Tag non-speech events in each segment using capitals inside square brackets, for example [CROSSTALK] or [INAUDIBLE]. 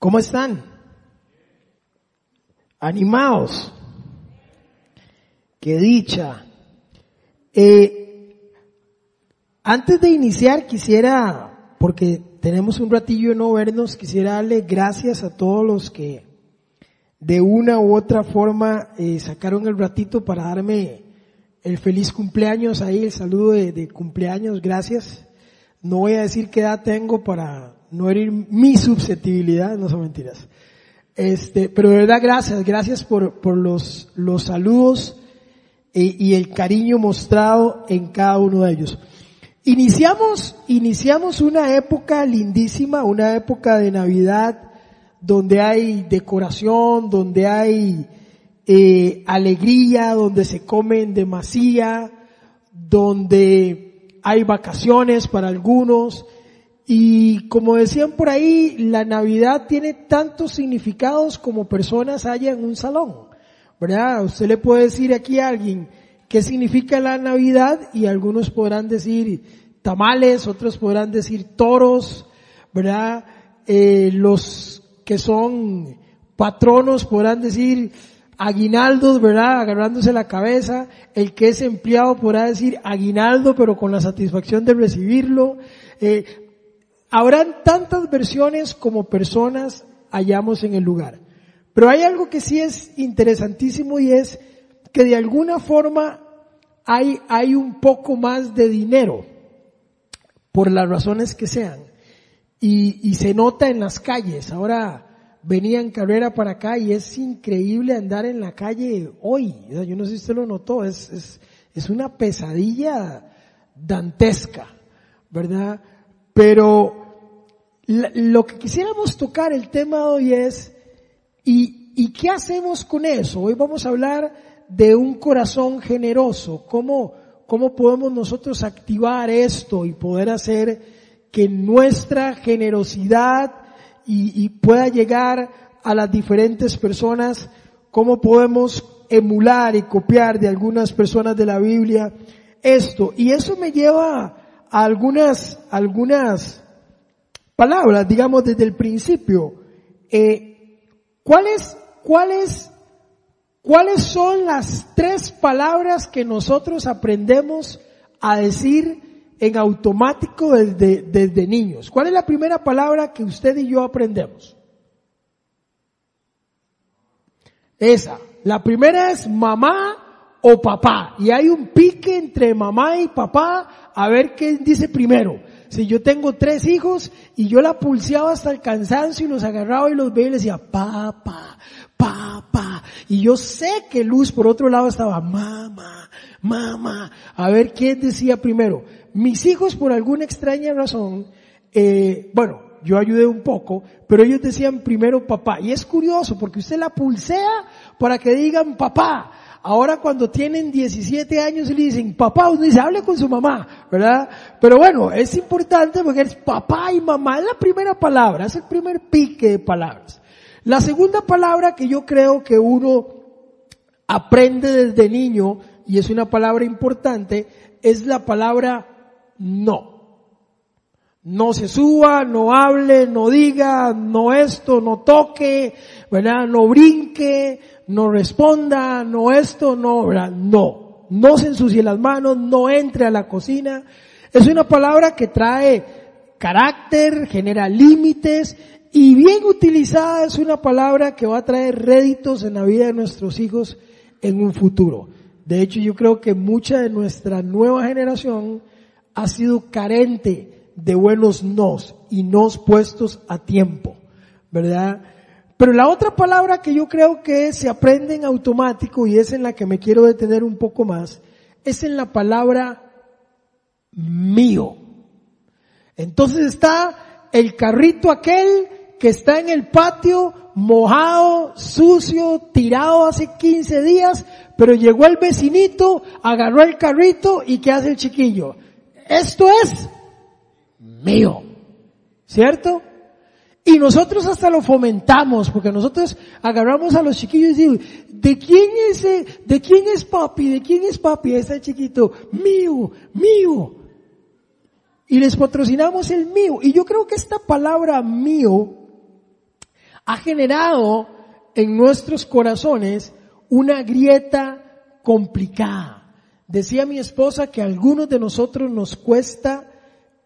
¿Cómo están? Animados. Qué dicha. Eh, antes de iniciar quisiera, porque tenemos un ratillo de no vernos, quisiera darle gracias a todos los que de una u otra forma eh, sacaron el ratito para darme el feliz cumpleaños ahí, el saludo de, de, cumpleaños, gracias. No voy a decir qué edad tengo para no herir mi susceptibilidad, no son mentiras. Este, pero de verdad gracias, gracias por, por los, los saludos y, el cariño mostrado en cada uno de ellos. Iniciamos, iniciamos una época lindísima, una época de Navidad donde hay decoración, donde hay eh, alegría, donde se comen demasía, donde hay vacaciones para algunos. Y como decían por ahí, la Navidad tiene tantos significados como personas haya en un salón. ¿Verdad? Usted le puede decir aquí a alguien qué significa la Navidad y algunos podrán decir tamales, otros podrán decir toros, ¿verdad? Eh, los que son patronos podrán decir aguinaldos, ¿verdad? Agarrándose la cabeza. El que es empleado podrá decir aguinaldo, pero con la satisfacción de recibirlo. Eh, habrán tantas versiones como personas hallamos en el lugar. Pero hay algo que sí es interesantísimo y es que de alguna forma hay, hay un poco más de dinero, por las razones que sean. Y, y se nota en las calles. Ahora venía en carrera para acá y es increíble andar en la calle hoy. Yo no sé si usted lo notó, es, es, es una pesadilla dantesca, ¿verdad? Pero lo que quisiéramos tocar el tema hoy es, ¿y, ¿y qué hacemos con eso? Hoy vamos a hablar de un corazón generoso, cómo, cómo podemos nosotros activar esto y poder hacer que nuestra generosidad y, y, pueda llegar a las diferentes personas, cómo podemos emular y copiar de algunas personas de la Biblia esto. Y eso me lleva a algunas, algunas palabras, digamos desde el principio. Eh, ¿Cuáles, cuáles, cuáles son las tres palabras que nosotros aprendemos a decir en automático desde, desde niños. ¿Cuál es la primera palabra que usted y yo aprendemos? Esa. La primera es mamá o papá. Y hay un pique entre mamá y papá a ver qué dice primero. Si yo tengo tres hijos y yo la pulseaba hasta el cansancio y los agarraba y los veía y les decía, papá, papá. Y yo sé que Luz por otro lado estaba, mamá, mamá. A ver quién decía primero mis hijos por alguna extraña razón, eh, bueno, yo ayudé un poco, pero ellos decían primero papá. Y es curioso porque usted la pulsea para que digan papá. Ahora cuando tienen 17 años y le dicen papá, uno dice hable con su mamá, ¿verdad? Pero bueno, es importante porque es papá y mamá, es la primera palabra, es el primer pique de palabras. La segunda palabra que yo creo que uno aprende desde niño, y es una palabra importante, es la palabra no. No se suba, no hable, no diga, no esto, no toque, ¿verdad? No brinque, no responda, no esto, no, ¿verdad? No. No se ensucie las manos, no entre a la cocina. Es una palabra que trae carácter, genera límites y bien utilizada es una palabra que va a traer réditos en la vida de nuestros hijos en un futuro. De hecho, yo creo que mucha de nuestra nueva generación ha sido carente de buenos nos y nos puestos a tiempo, ¿verdad? Pero la otra palabra que yo creo que se aprende en automático y es en la que me quiero detener un poco más, es en la palabra mío. Entonces está el carrito aquel que está en el patio mojado, sucio, tirado hace 15 días, pero llegó el vecinito, agarró el carrito y ¿qué hace el chiquillo? esto es mío. ¿Cierto? Y nosotros hasta lo fomentamos, porque nosotros agarramos a los chiquillos y decimos, ¿de quién es, de quién es papi? ¿De quién es papi? Este chiquito, mío, mío. Y les patrocinamos el mío. Y yo creo que esta palabra mío ha generado en nuestros corazones una grieta complicada. Decía mi esposa que algunos de nosotros nos cuesta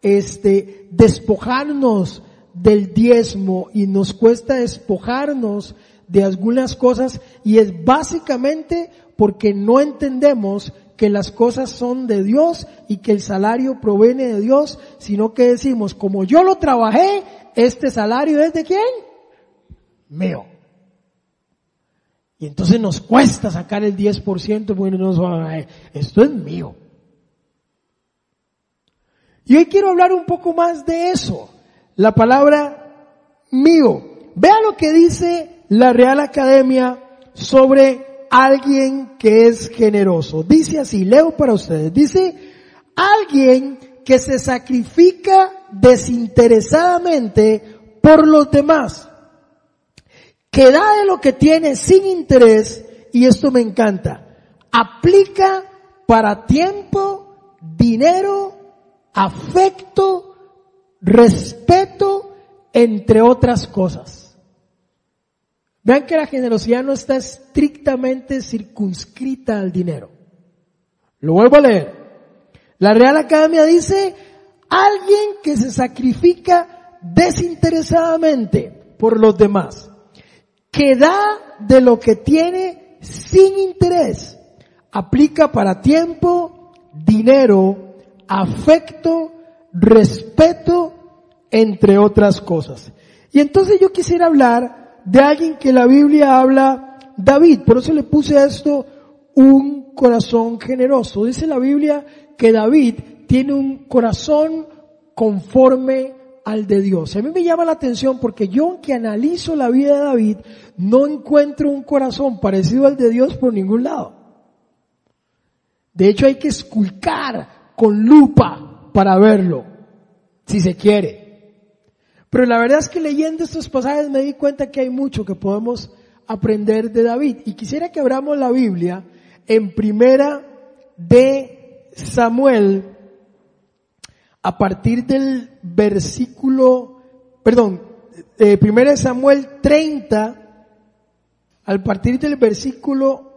este despojarnos del diezmo y nos cuesta despojarnos de algunas cosas y es básicamente porque no entendemos que las cosas son de Dios y que el salario proviene de Dios, sino que decimos, como yo lo trabajé, este salario es de quién? Mío. Y entonces nos cuesta sacar el 10% bueno, nos esto es mío. Y hoy quiero hablar un poco más de eso la palabra mío. Vea lo que dice la Real Academia sobre alguien que es generoso. Dice así, leo para ustedes, dice, alguien que se sacrifica desinteresadamente por los demás, que da de lo que tiene sin interés, y esto me encanta, aplica para tiempo, dinero, afecto, respeto, entre otras cosas. Vean que la generosidad no está estrictamente circunscrita al dinero. Lo vuelvo a leer. La Real Academia dice, alguien que se sacrifica desinteresadamente por los demás, que da de lo que tiene sin interés, aplica para tiempo, dinero, afecto, respeto, entre otras cosas. Y entonces yo quisiera hablar de alguien que la Biblia habla, David, por eso le puse a esto un corazón generoso. Dice la Biblia que David tiene un corazón conforme al de Dios. A mí me llama la atención porque yo aunque analizo la vida de David, no encuentro un corazón parecido al de Dios por ningún lado. De hecho hay que esculcar con lupa para verlo, si se quiere. Pero la verdad es que leyendo estos pasajes me di cuenta que hay mucho que podemos aprender de David. Y quisiera que abramos la Biblia en primera de Samuel a partir del versículo, perdón, eh, primera de Samuel 30, al partir del versículo,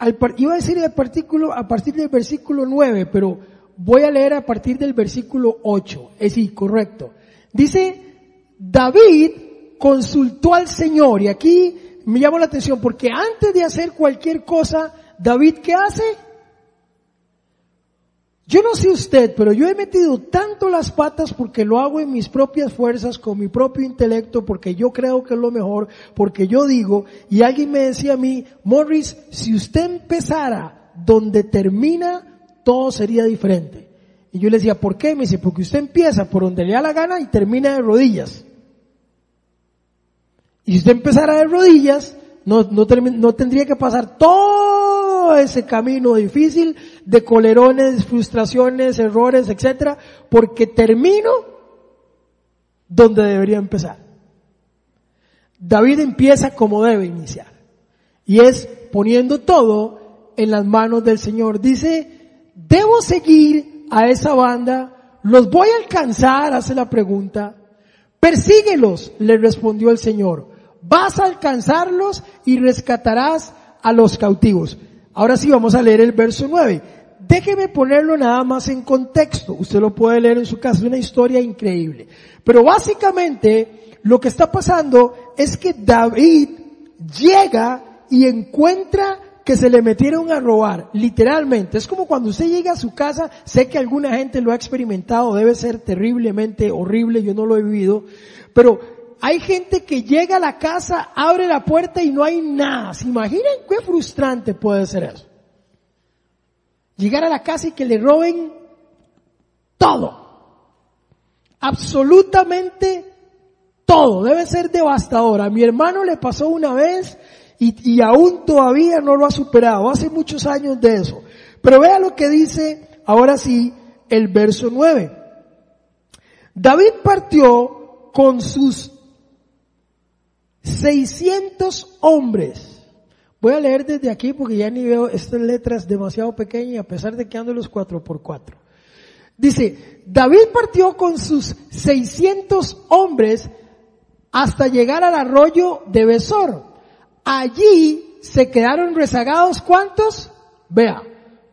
al, iba a decir a partir del versículo 9, pero voy a leer a partir del versículo 8. Es decir, correcto. Dice, David consultó al Señor y aquí me llama la atención porque antes de hacer cualquier cosa, David, ¿qué hace? Yo no sé usted, pero yo he metido tanto las patas porque lo hago en mis propias fuerzas, con mi propio intelecto, porque yo creo que es lo mejor, porque yo digo, y alguien me decía a mí, Morris, si usted empezara donde termina todo sería diferente. Y yo le decía, ¿por qué? Me dice, porque usted empieza por donde le da la gana y termina de rodillas. Y si usted empezara de rodillas, no, no, no tendría que pasar todo ese camino difícil de colerones, frustraciones, errores, etcétera, porque termino donde debería empezar. David empieza como debe iniciar. Y es poniendo todo en las manos del Señor. Dice ¿debo seguir a esa banda? ¿Los voy a alcanzar? Hace la pregunta. Persíguelos, le respondió el Señor. Vas a alcanzarlos y rescatarás a los cautivos. Ahora sí vamos a leer el verso 9. Déjeme ponerlo nada más en contexto. Usted lo puede leer en su casa, es una historia increíble. Pero básicamente lo que está pasando es que David llega y encuentra que se le metieron a robar, literalmente. Es como cuando usted llega a su casa, sé que alguna gente lo ha experimentado, debe ser terriblemente horrible, yo no lo he vivido, pero hay gente que llega a la casa, abre la puerta y no hay nada. ¿Se imaginan qué frustrante puede ser eso? Llegar a la casa y que le roben todo. Absolutamente todo. Debe ser devastador. A mi hermano le pasó una vez y, aún todavía no lo ha superado. Hace muchos años de eso. Pero vea lo que dice ahora sí el verso 9. David partió con sus 600 hombres. Voy a leer desde aquí porque ya ni veo estas letras demasiado pequeñas a pesar de que ando los cuatro por cuatro. Dice, David partió con sus 600 hombres hasta llegar al arroyo de Besor. Allí se quedaron rezagados ¿cuántos? Vea,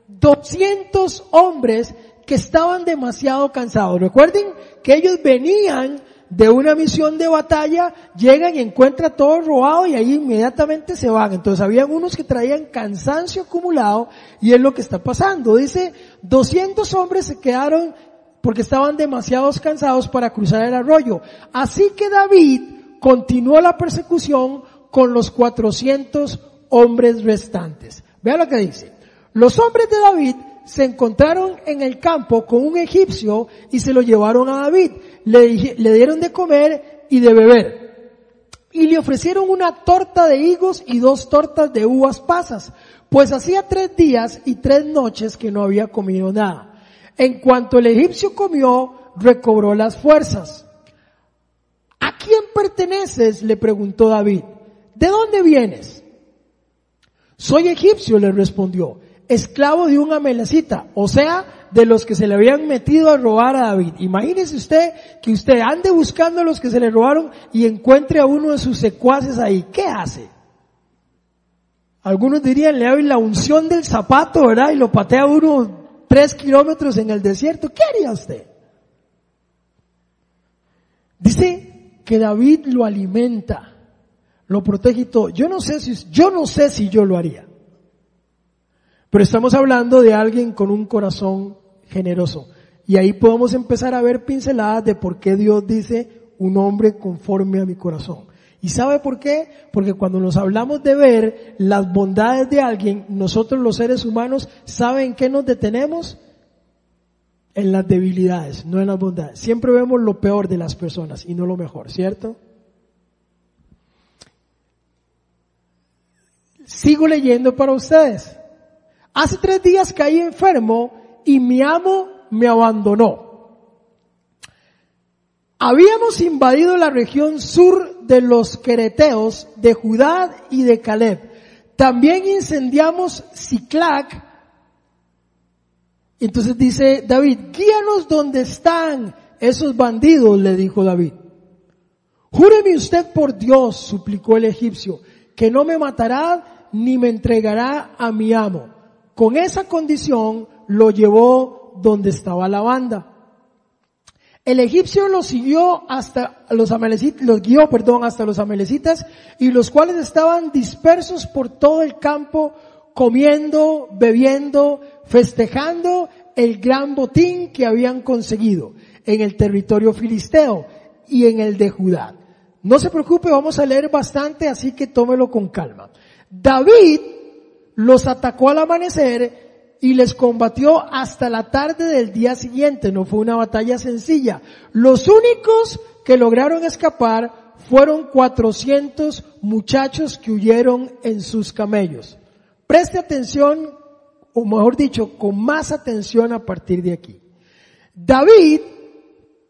200 hombres que estaban demasiado cansados. Recuerden que ellos venían de una misión de batalla, llegan y encuentran todo robado y ahí inmediatamente se van. Entonces habían unos que traían cansancio acumulado y es lo que está pasando. Dice, 200 hombres se quedaron porque estaban demasiado cansados para cruzar el arroyo. Así que David continuó la persecución con los 400 hombres restantes. Vea lo que dice. Los hombres de David se encontraron en el campo con un egipcio y se lo llevaron a David. Le, le dieron de comer y de beber. Y le ofrecieron una torta de higos y dos tortas de uvas pasas, pues hacía tres días y tres noches que no había comido nada. En cuanto el egipcio comió, recobró las fuerzas. ¿A quién perteneces? le preguntó David. ¿De dónde vienes? Soy egipcio, le respondió esclavo de un amelecita, o sea, de los que se le habían metido a robar a David. Imagínese usted que usted ande buscando a los que se le robaron y encuentre a uno de sus secuaces ahí. ¿Qué hace? Algunos dirían, le doy la unción del zapato, ¿verdad? Y lo patea uno tres kilómetros en el desierto. ¿Qué haría usted? Dice que David lo alimenta, lo protege y todo. Yo no sé si, yo no sé si yo lo haría. Pero estamos hablando de alguien con un corazón generoso. Y ahí podemos empezar a ver pinceladas de por qué Dios dice un hombre conforme a mi corazón. ¿Y sabe por qué? Porque cuando nos hablamos de ver las bondades de alguien, nosotros los seres humanos, ¿saben qué nos detenemos? En las debilidades, no en las bondades. Siempre vemos lo peor de las personas y no lo mejor, ¿cierto? Sigo leyendo para ustedes. Hace tres días caí enfermo y mi amo me abandonó. Habíamos invadido la región sur de los Quereteos, de Judá y de Caleb. También incendiamos Ciclac. Entonces dice David, guíanos donde están esos bandidos, le dijo David. Júreme usted por Dios, suplicó el egipcio, que no me matará ni me entregará a mi amo. Con esa condición lo llevó donde estaba la banda. El egipcio lo siguió hasta los amalecitas, los guió, perdón, hasta los amalecitas y los cuales estaban dispersos por todo el campo, comiendo, bebiendo, festejando el gran botín que habían conseguido en el territorio filisteo y en el de Judá. No se preocupe, vamos a leer bastante, así que tómelo con calma. David los atacó al amanecer y les combatió hasta la tarde del día siguiente. No fue una batalla sencilla. Los únicos que lograron escapar fueron 400 muchachos que huyeron en sus camellos. Preste atención, o mejor dicho, con más atención a partir de aquí. David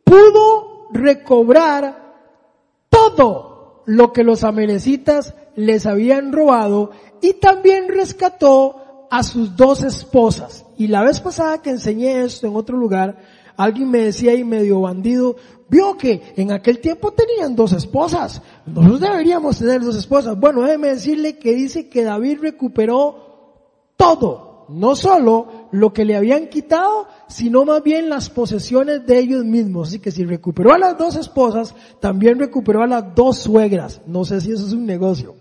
pudo recobrar todo lo que los amenecitas les habían robado y también rescató a sus dos esposas. Y la vez pasada que enseñé esto en otro lugar, alguien me decía ahí medio bandido, vio que en aquel tiempo tenían dos esposas. Nosotros deberíamos tener dos esposas. Bueno, déjeme decirle que dice que David recuperó todo, no solo lo que le habían quitado, sino más bien las posesiones de ellos mismos. Así que si recuperó a las dos esposas, también recuperó a las dos suegras. No sé si eso es un negocio.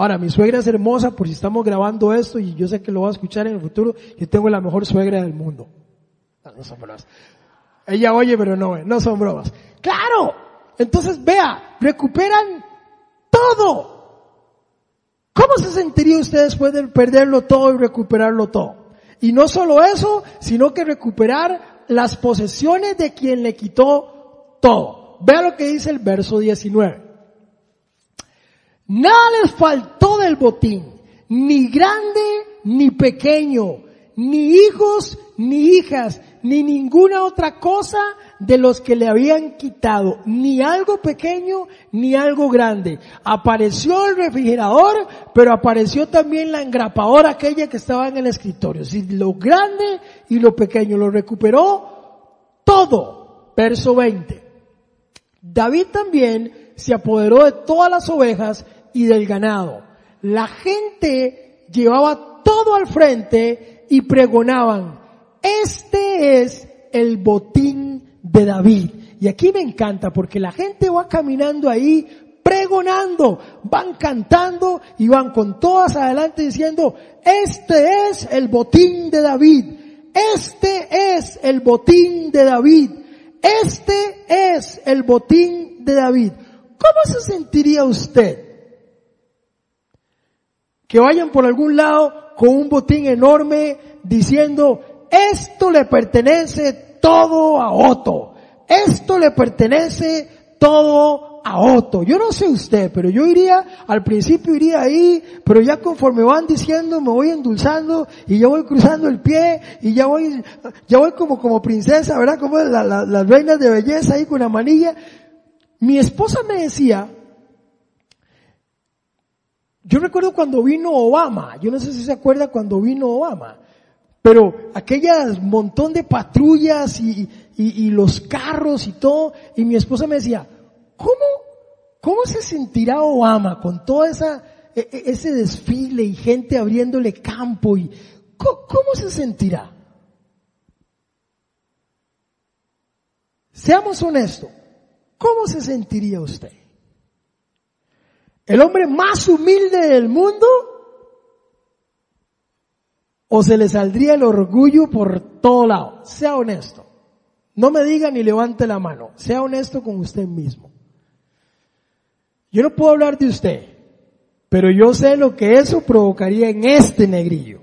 Ahora, mi suegra es hermosa por si estamos grabando esto y yo sé que lo va a escuchar en el futuro. Yo tengo la mejor suegra del mundo. No, son bromas. Ella oye, pero no, no son bromas. Claro. Entonces, vea, recuperan todo. ¿Cómo se sentiría usted después de perderlo todo y recuperarlo todo? Y no solo eso, sino que recuperar las posesiones de quien le quitó todo. Vea lo que dice el verso 19. Nada les faltó del botín, ni grande ni pequeño, ni hijos ni hijas, ni ninguna otra cosa de los que le habían quitado, ni algo pequeño ni algo grande. Apareció el refrigerador, pero apareció también la engrapadora aquella que estaba en el escritorio. Si lo grande y lo pequeño lo recuperó todo. Verso 20. David también se apoderó de todas las ovejas y del ganado. La gente llevaba todo al frente y pregonaban, este es el botín de David. Y aquí me encanta porque la gente va caminando ahí pregonando, van cantando y van con todas adelante diciendo, este es el botín de David, este es el botín de David, este es el botín de David. ¿Cómo se sentiría usted? Que vayan por algún lado con un botín enorme diciendo, esto le pertenece todo a Otto, esto le pertenece todo a Otto. Yo no sé usted, pero yo iría, al principio iría ahí, pero ya conforme van diciendo me voy endulzando y ya voy cruzando el pie y ya voy, ya voy como, como princesa, ¿verdad? Como las reinas de belleza ahí con la manilla. Mi esposa me decía, yo recuerdo cuando vino Obama, yo no sé si se acuerda cuando vino Obama, pero aquellas montón de patrullas y, y, los carros y todo, y mi esposa me decía, ¿cómo, cómo se sentirá Obama con todo esa, e, e, ese desfile y gente abriéndole campo y ¿cómo, cómo se sentirá? Seamos honestos, ¿cómo se sentiría usted? ¿El hombre más humilde del mundo? ¿O se le saldría el orgullo por todo lado? Sea honesto. No me diga ni levante la mano. Sea honesto con usted mismo. Yo no puedo hablar de usted, pero yo sé lo que eso provocaría en este negrillo.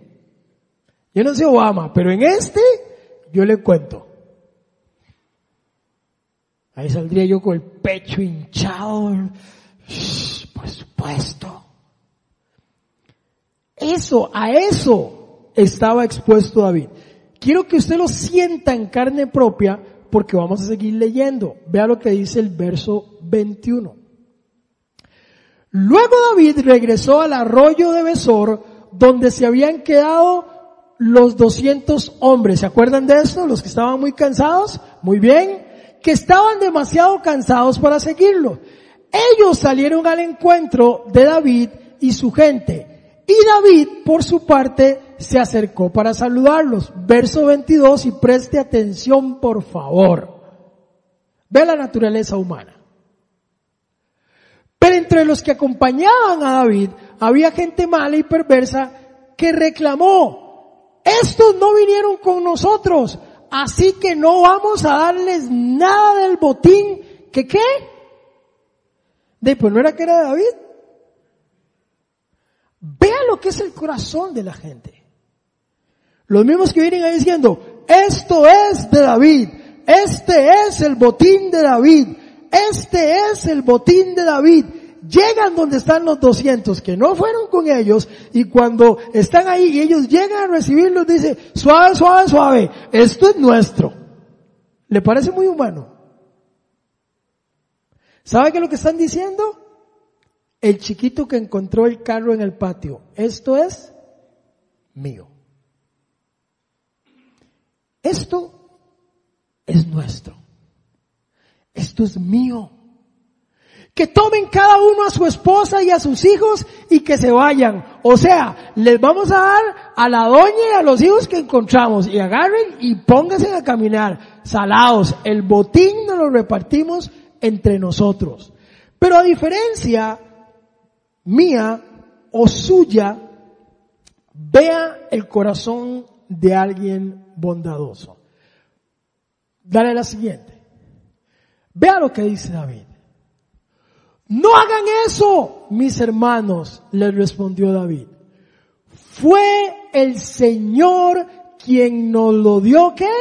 Yo no sé Obama, pero en este yo le cuento. Ahí saldría yo con el pecho hinchado, por supuesto. Eso, a eso estaba expuesto David. Quiero que usted lo sienta en carne propia porque vamos a seguir leyendo. Vea lo que dice el verso 21. Luego David regresó al arroyo de Besor donde se habían quedado los 200 hombres. ¿Se acuerdan de eso? Los que estaban muy cansados. Muy bien. Que estaban demasiado cansados para seguirlo. Ellos salieron al encuentro de David y su gente. Y David, por su parte, se acercó para saludarlos. Verso 22 y preste atención, por favor. Ve la naturaleza humana. Pero entre los que acompañaban a David había gente mala y perversa que reclamó, estos no vinieron con nosotros, así que no vamos a darles nada del botín que qué de, pues no era que era David. Vea lo que es el corazón de la gente. Los mismos que vienen ahí diciendo, esto es de David, este es el botín de David, este es el botín de David. Llegan donde están los 200 que no fueron con ellos y cuando están ahí y ellos llegan a recibirlos dice, suave, suave, suave, esto es nuestro. ¿Le parece muy humano? ¿Sabe qué es lo que están diciendo? El chiquito que encontró el carro en el patio. Esto es mío. Esto es nuestro. Esto es mío. Que tomen cada uno a su esposa y a sus hijos y que se vayan. O sea, les vamos a dar a la doña y a los hijos que encontramos y agarren y pónganse a caminar. Salados. El botín nos lo repartimos entre nosotros. Pero a diferencia mía o suya, vea el corazón de alguien bondadoso. Dale la siguiente. Vea lo que dice David. No hagan eso, mis hermanos, le respondió David. Fue el Señor quien nos lo dio, ¿qué?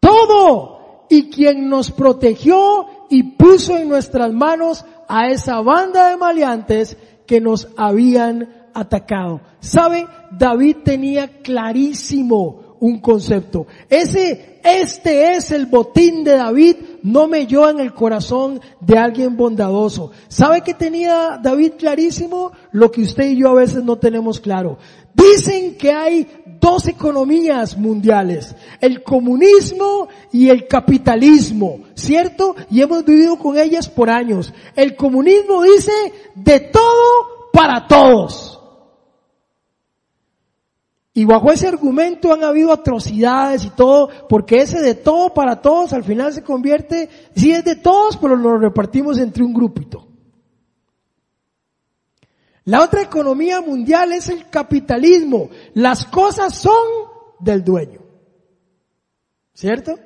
Todo y quien nos protegió y puso en nuestras manos a esa banda de maleantes que nos habían atacado. ¿Sabe? David tenía clarísimo un concepto. Ese, este es el botín de David, no me yo en el corazón de alguien bondadoso. ¿Sabe que tenía David clarísimo? Lo que usted y yo a veces no tenemos claro. Dicen que hay dos economías mundiales, el comunismo y el capitalismo, ¿cierto? Y hemos vivido con ellas por años. El comunismo dice de todo para todos. Y bajo ese argumento han habido atrocidades y todo, porque ese de todo para todos al final se convierte, sí es de todos, pero lo repartimos entre un grupito. La otra economía mundial es el capitalismo. Las cosas son del dueño. ¿Cierto?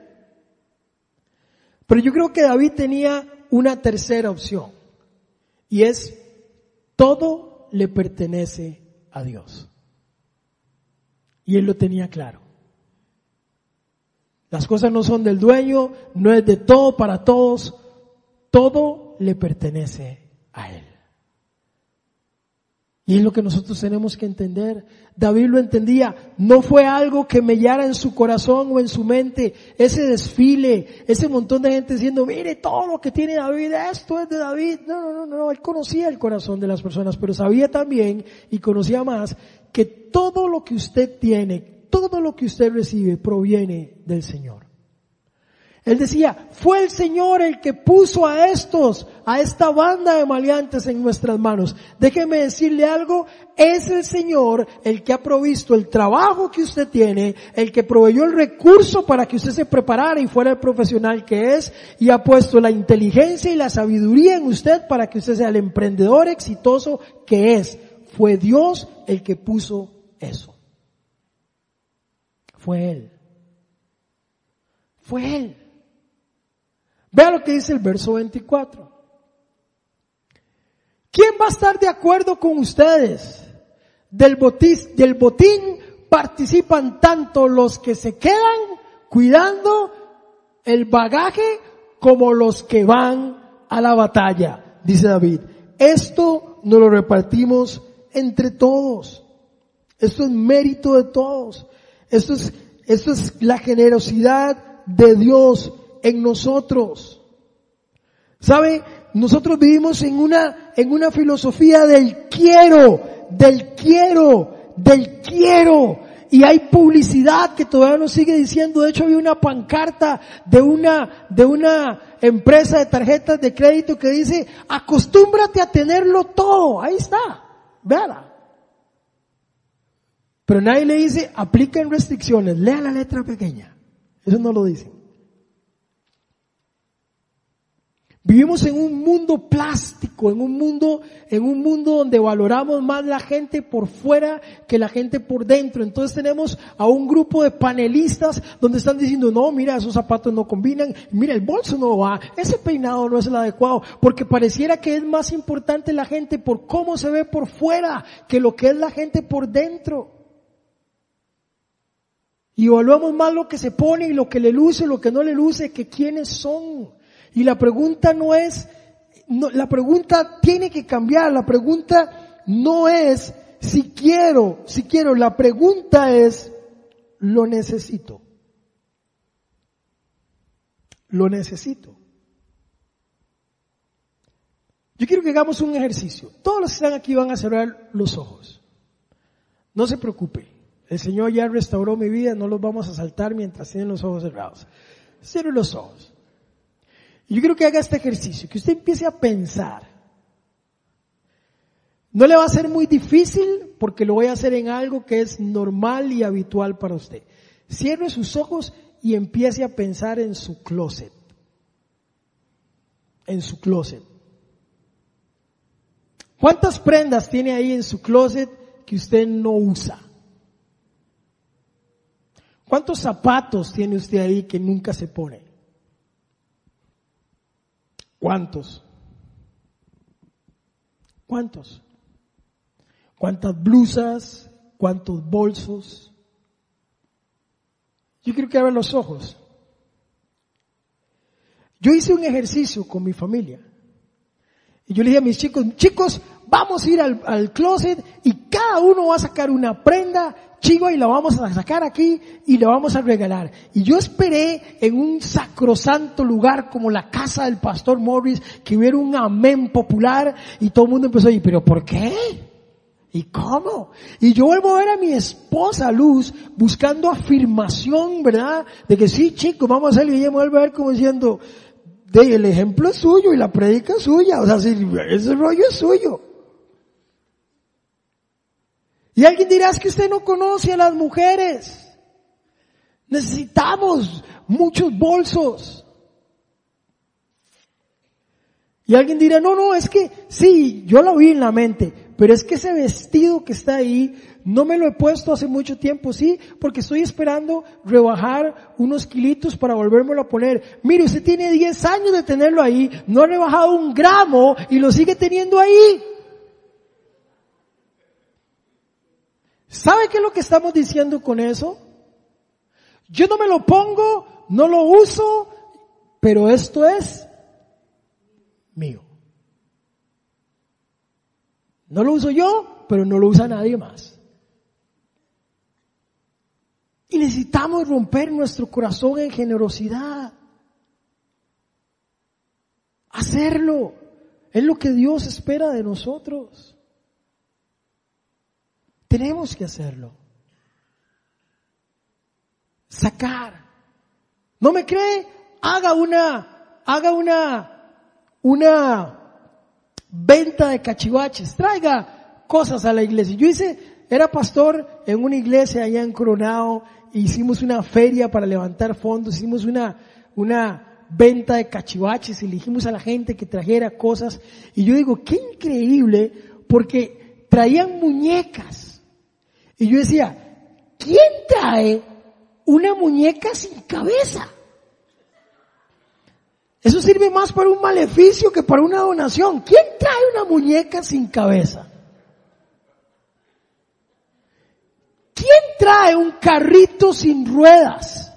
Pero yo creo que David tenía una tercera opción. Y es, todo le pertenece a Dios. Y él lo tenía claro. Las cosas no son del dueño, no es de todo para todos, todo le pertenece a él. Y es lo que nosotros tenemos que entender. David lo entendía. No fue algo que mellara en su corazón o en su mente. Ese desfile, ese montón de gente diciendo, mire todo lo que tiene David, esto es de David. No, no, no, no. Él conocía el corazón de las personas, pero sabía también y conocía más que todo lo que usted tiene, todo lo que usted recibe proviene del Señor. Él decía, fue el Señor el que puso a estos, a esta banda de maleantes en nuestras manos. Déjeme decirle algo, es el Señor el que ha provisto el trabajo que usted tiene, el que proveyó el recurso para que usted se preparara y fuera el profesional que es, y ha puesto la inteligencia y la sabiduría en usted para que usted sea el emprendedor exitoso que es. Fue Dios el que puso eso. Fue Él. Fue Él. Vea lo que dice el verso 24. ¿Quién va a estar de acuerdo con ustedes? Del, del botín participan tanto los que se quedan cuidando el bagaje como los que van a la batalla, dice David. Esto nos lo repartimos entre todos. Esto es mérito de todos. Esto es, esto es la generosidad de Dios en nosotros. ¿Sabe? Nosotros vivimos en una, en una filosofía del quiero, del quiero, del quiero. Y hay publicidad que todavía nos sigue diciendo, de hecho había una pancarta de una, de una empresa de tarjetas de crédito que dice, acostúmbrate a tenerlo todo. Ahí está. Véala. Pero nadie le dice, apliquen restricciones, lea la letra pequeña. Eso no lo dicen. Vivimos en un mundo plástico, en un mundo, en un mundo donde valoramos más la gente por fuera que la gente por dentro. Entonces tenemos a un grupo de panelistas donde están diciendo, no, mira, esos zapatos no combinan, mira, el bolso no va, ese peinado no es el adecuado, porque pareciera que es más importante la gente por cómo se ve por fuera que lo que es la gente por dentro. Y evaluamos más lo que se pone y lo que le luce, lo que no le luce, que quiénes son. Y la pregunta no es, la pregunta tiene que cambiar, la pregunta no es si quiero, si quiero, la pregunta es, lo necesito. Lo necesito. Yo quiero que hagamos un ejercicio. Todos los que están aquí van a cerrar los ojos. No se preocupe. El Señor ya restauró mi vida, no los vamos a saltar mientras tienen los ojos cerrados. Cierre los ojos. Yo quiero que haga este ejercicio, que usted empiece a pensar. No le va a ser muy difícil porque lo voy a hacer en algo que es normal y habitual para usted. Cierre sus ojos y empiece a pensar en su closet. En su closet. ¿Cuántas prendas tiene ahí en su closet que usted no usa? ¿Cuántos zapatos tiene usted ahí que nunca se pone? ¿Cuántos? ¿Cuántos? ¿Cuántas blusas? ¿Cuántos bolsos? Yo quiero que abran los ojos. Yo hice un ejercicio con mi familia. Y yo le dije a mis chicos, chicos, vamos a ir al, al closet y cada uno va a sacar una prenda chiva y la vamos a sacar aquí y la vamos a regalar. Y yo esperé en un sacrosanto lugar como la casa del pastor Morris que hubiera un amén popular y todo el mundo empezó a decir, pero ¿por qué? ¿Y cómo? Y yo vuelvo a ver a mi esposa Luz buscando afirmación, ¿verdad? De que sí, chicos, vamos a hacerlo y ella me vuelve a ver como diciendo, de, el ejemplo es suyo y la predica es suya, o sea, si ese rollo es suyo. Y alguien dirá, es que usted no conoce a las mujeres. Necesitamos muchos bolsos. Y alguien dirá, no, no, es que sí, yo lo vi en la mente, pero es que ese vestido que está ahí, no me lo he puesto hace mucho tiempo, sí, porque estoy esperando rebajar unos kilitos para volvérmelo a poner. Mire, usted tiene 10 años de tenerlo ahí, no ha rebajado un gramo y lo sigue teniendo ahí. ¿Sabe qué es lo que estamos diciendo con eso? Yo no me lo pongo, no lo uso, pero esto es mío. No lo uso yo, pero no lo usa nadie más. Y necesitamos romper nuestro corazón en generosidad. Hacerlo. Es lo que Dios espera de nosotros. Tenemos que hacerlo. Sacar. ¿No me cree? Haga una, haga una, una venta de cachivaches. Traiga cosas a la iglesia. Yo hice, era pastor en una iglesia allá en Coronado. Hicimos una feria para levantar fondos. Hicimos una, una venta de cachivaches y dijimos a la gente que trajera cosas. Y yo digo, qué increíble porque traían muñecas y yo decía, ¿quién trae una muñeca sin cabeza? Eso sirve más para un maleficio que para una donación. ¿Quién trae una muñeca sin cabeza? ¿Quién trae un carrito sin ruedas?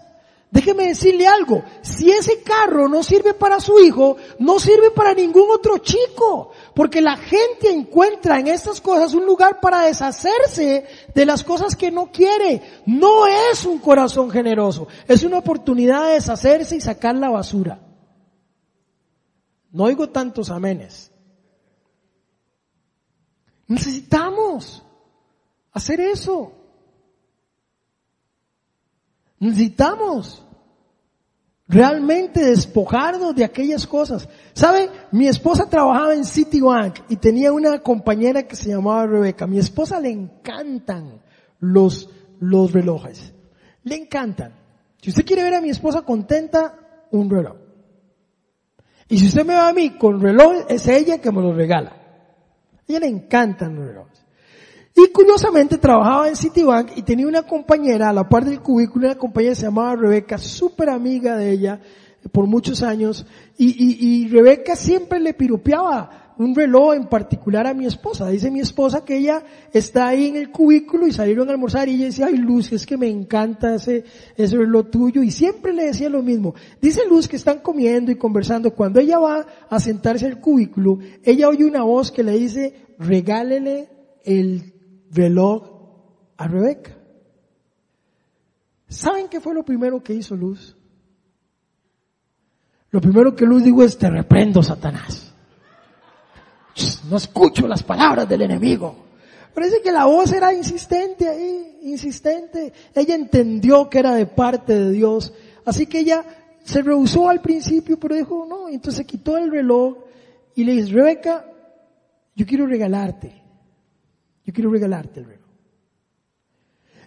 Déjeme decirle algo, si ese carro no sirve para su hijo, no sirve para ningún otro chico, porque la gente encuentra en estas cosas un lugar para deshacerse de las cosas que no quiere. No es un corazón generoso, es una oportunidad de deshacerse y sacar la basura. No oigo tantos amenes. Necesitamos hacer eso. Necesitamos realmente despojarnos de aquellas cosas. ¿Sabe? Mi esposa trabajaba en Citibank y tenía una compañera que se llamaba Rebeca. Mi esposa le encantan los, los relojes. Le encantan. Si usted quiere ver a mi esposa contenta, un reloj. Y si usted me va a mí con reloj, es ella que me lo regala. A ella le encantan los relojes. Y curiosamente trabajaba en Citibank y tenía una compañera a la par del cubículo, una compañera que se llamaba Rebeca, súper amiga de ella por muchos años, y, y, y Rebeca siempre le piropeaba un reloj en particular a mi esposa. Dice mi esposa que ella está ahí en el cubículo y salieron a almorzar y ella decía, ay Luz, es que me encanta ese, ese reloj tuyo y siempre le decía lo mismo. Dice Luz que están comiendo y conversando. Cuando ella va a sentarse al cubículo, ella oye una voz que le dice, regálele el reloj a Rebeca. ¿Saben qué fue lo primero que hizo Luz? Lo primero que Luz dijo es, te reprendo, Satanás. No escucho las palabras del enemigo. Parece que la voz era insistente ahí, insistente. Ella entendió que era de parte de Dios. Así que ella se rehusó al principio, pero dijo, no, entonces quitó el reloj y le dice, Rebeca, yo quiero regalarte yo quiero regalarte el reloj.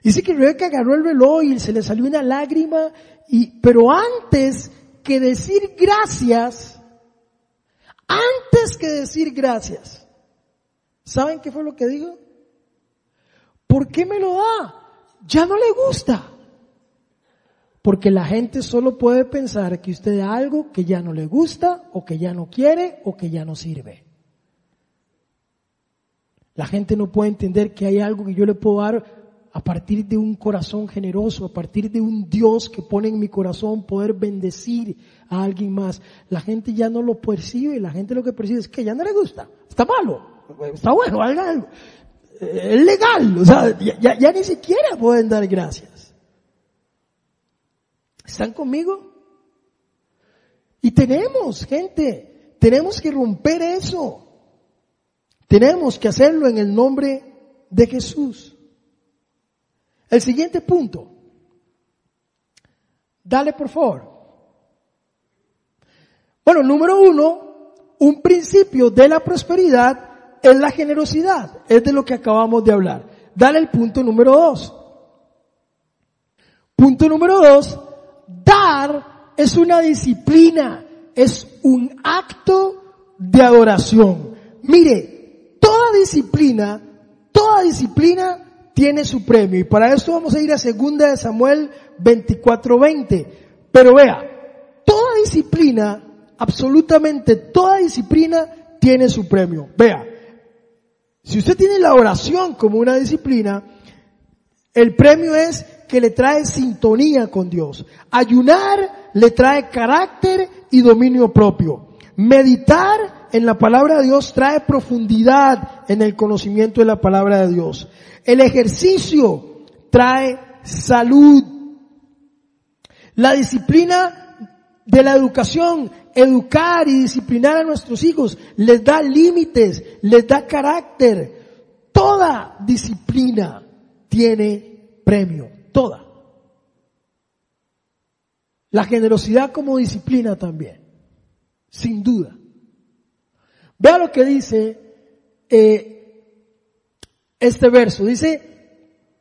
Dice que Rebeca agarró el reloj y se le salió una lágrima, y, pero antes que decir gracias, antes que decir gracias, ¿saben qué fue lo que dijo? ¿Por qué me lo da? Ya no le gusta. Porque la gente solo puede pensar que usted da algo que ya no le gusta, o que ya no quiere, o que ya no sirve. La gente no puede entender que hay algo que yo le puedo dar a partir de un corazón generoso, a partir de un Dios que pone en mi corazón poder bendecir a alguien más. La gente ya no lo percibe, la gente lo que percibe es que ya no le gusta, está malo, está bueno, algo. eh, es legal, o sea, ya ni siquiera pueden dar gracias. ¿Están conmigo? Y tenemos, gente, tenemos que romper eso. Tenemos que hacerlo en el nombre de Jesús. El siguiente punto. Dale por favor. Bueno, número uno, un principio de la prosperidad es la generosidad. Es de lo que acabamos de hablar. Dale el punto número dos. Punto número dos, dar es una disciplina, es un acto de adoración. Mire, disciplina, toda disciplina tiene su premio. Y para esto vamos a ir a segunda de Samuel 24:20. Pero vea, toda disciplina, absolutamente toda disciplina tiene su premio. Vea, si usted tiene la oración como una disciplina, el premio es que le trae sintonía con Dios. Ayunar le trae carácter y dominio propio. Meditar en la palabra de Dios trae profundidad en el conocimiento de la palabra de Dios. El ejercicio trae salud. La disciplina de la educación, educar y disciplinar a nuestros hijos, les da límites, les da carácter. Toda disciplina tiene premio, toda. La generosidad como disciplina también, sin duda. Vea lo que dice eh, este verso. Dice,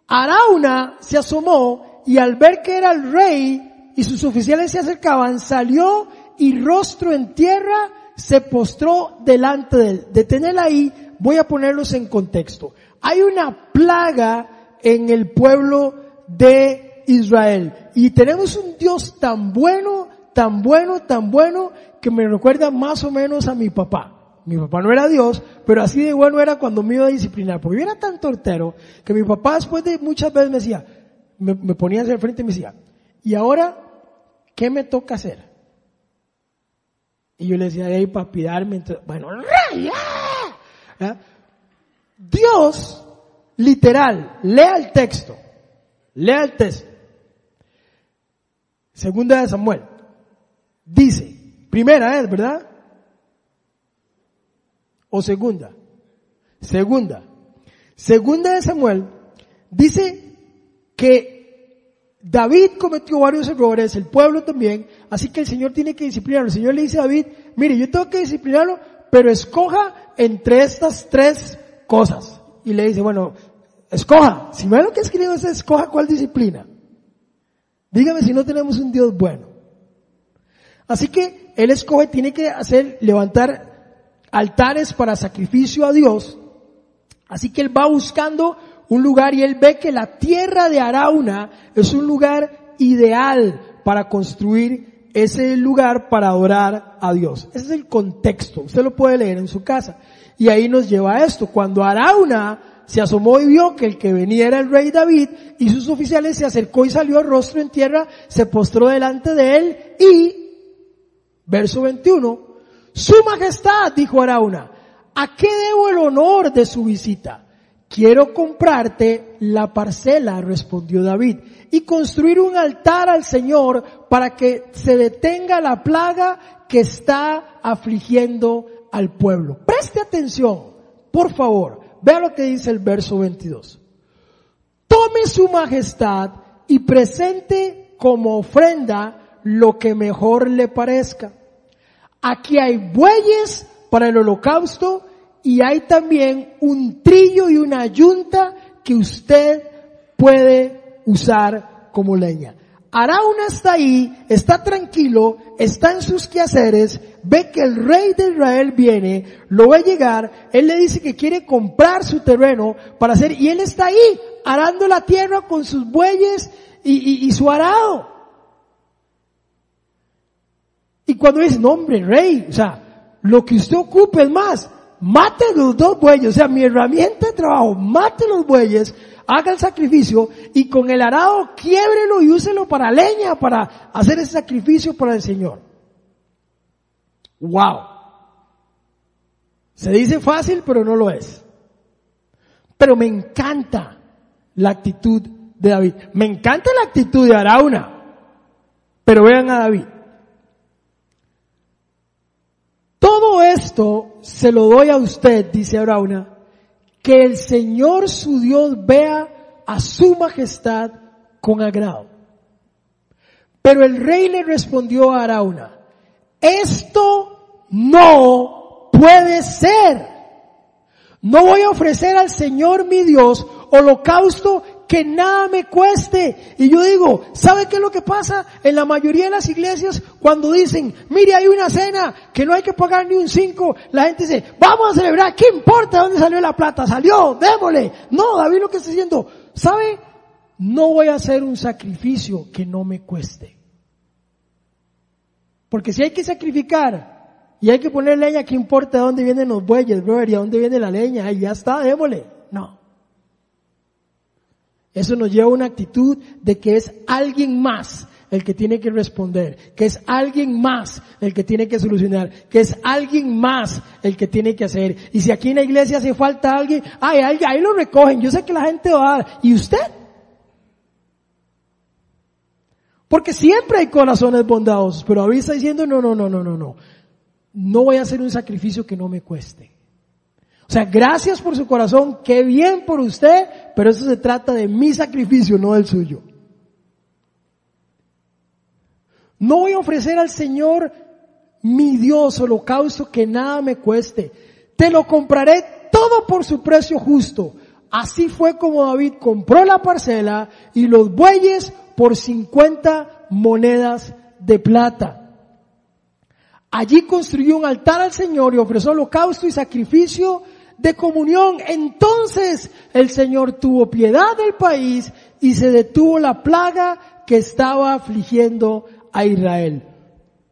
Arauna se asomó y al ver que era el rey y sus oficiales se acercaban, salió y rostro en tierra se postró delante de él. Detener ahí, voy a ponerlos en contexto. Hay una plaga en el pueblo de Israel y tenemos un Dios tan bueno, tan bueno, tan bueno que me recuerda más o menos a mi papá. Mi papá no era Dios, pero así de bueno era cuando me iba a disciplinar, porque yo era tan tortero que mi papá después de muchas veces me decía, me, ponía hacia el frente y me decía, ¿y ahora qué me toca hacer? Y yo le decía, ahí para pidarme, bueno, ¿Ah? Dios, literal, lea el texto, lea el texto. Segunda de Samuel, dice, primera es, ¿verdad? O segunda? Segunda. Segunda de Samuel dice que David cometió varios errores, el pueblo también, así que el Señor tiene que disciplinarlo. El Señor le dice a David, mire, yo tengo que disciplinarlo, pero escoja entre estas tres cosas. Y le dice, bueno, escoja. Si no lo que escribo es escoja cuál disciplina. Dígame si no tenemos un Dios bueno. Así que él escoge, tiene que hacer, levantar altares para sacrificio a Dios. Así que él va buscando un lugar y él ve que la tierra de Arauna es un lugar ideal para construir ese lugar para adorar a Dios. Ese es el contexto. Usted lo puede leer en su casa. Y ahí nos lleva a esto. Cuando Arauna se asomó y vio que el que venía era el rey David y sus oficiales se acercó y salió rostro en tierra, se postró delante de él y, verso 21, su majestad, dijo Arauna, ¿a qué debo el honor de su visita? Quiero comprarte la parcela, respondió David, y construir un altar al Señor para que se detenga la plaga que está afligiendo al pueblo. Preste atención, por favor, vea lo que dice el verso 22. Tome su majestad y presente como ofrenda lo que mejor le parezca Aquí hay bueyes para el holocausto y hay también un trillo y una yunta que usted puede usar como leña. Arauna está ahí, está tranquilo, está en sus quehaceres, ve que el rey de Israel viene, lo a llegar, él le dice que quiere comprar su terreno para hacer, y él está ahí, arando la tierra con sus bueyes y, y su arado. Y cuando dice, no hombre, rey, o sea, lo que usted ocupe es más, mate los dos bueyes, o sea, mi herramienta de trabajo, mate los bueyes, haga el sacrificio y con el arado quiébrelo y úselo para leña, para hacer ese sacrificio para el Señor. Wow. Se dice fácil, pero no lo es. Pero me encanta la actitud de David. Me encanta la actitud de Arauna. Pero vean a David. Todo esto se lo doy a usted, dice Arauna, que el Señor su Dios vea a su majestad con agrado. Pero el rey le respondió a Arauna, esto no puede ser. No voy a ofrecer al Señor mi Dios holocausto que nada me cueste. Y yo digo, ¿sabe qué es lo que pasa en la mayoría de las iglesias cuando dicen, mire, hay una cena que no hay que pagar ni un cinco? La gente dice, vamos a celebrar, ¿qué importa dónde salió la plata? Salió, démosle. No, David lo que está diciendo, ¿sabe? No voy a hacer un sacrificio que no me cueste. Porque si hay que sacrificar y hay que poner leña, ¿qué importa de dónde vienen los bueyes, brother? ¿Y a dónde viene la leña? Y ya está, démosle. No. Eso nos lleva a una actitud de que es alguien más el que tiene que responder, que es alguien más el que tiene que solucionar, que es alguien más el que tiene que hacer. Y si aquí en la iglesia hace falta alguien, ay, ahí lo recogen, yo sé que la gente va a dar. ¿Y usted? Porque siempre hay corazones bondadosos, pero David está diciendo, no, no, no, no, no, no. No voy a hacer un sacrificio que no me cueste. O sea, gracias por su corazón, qué bien por usted, pero eso se trata de mi sacrificio, no del suyo. No voy a ofrecer al Señor mi Dios holocausto que nada me cueste. Te lo compraré todo por su precio justo. Así fue como David compró la parcela y los bueyes por 50 monedas de plata. Allí construyó un altar al Señor y ofreció holocausto y sacrificio de comunión. Entonces el Señor tuvo piedad del país y se detuvo la plaga que estaba afligiendo a Israel.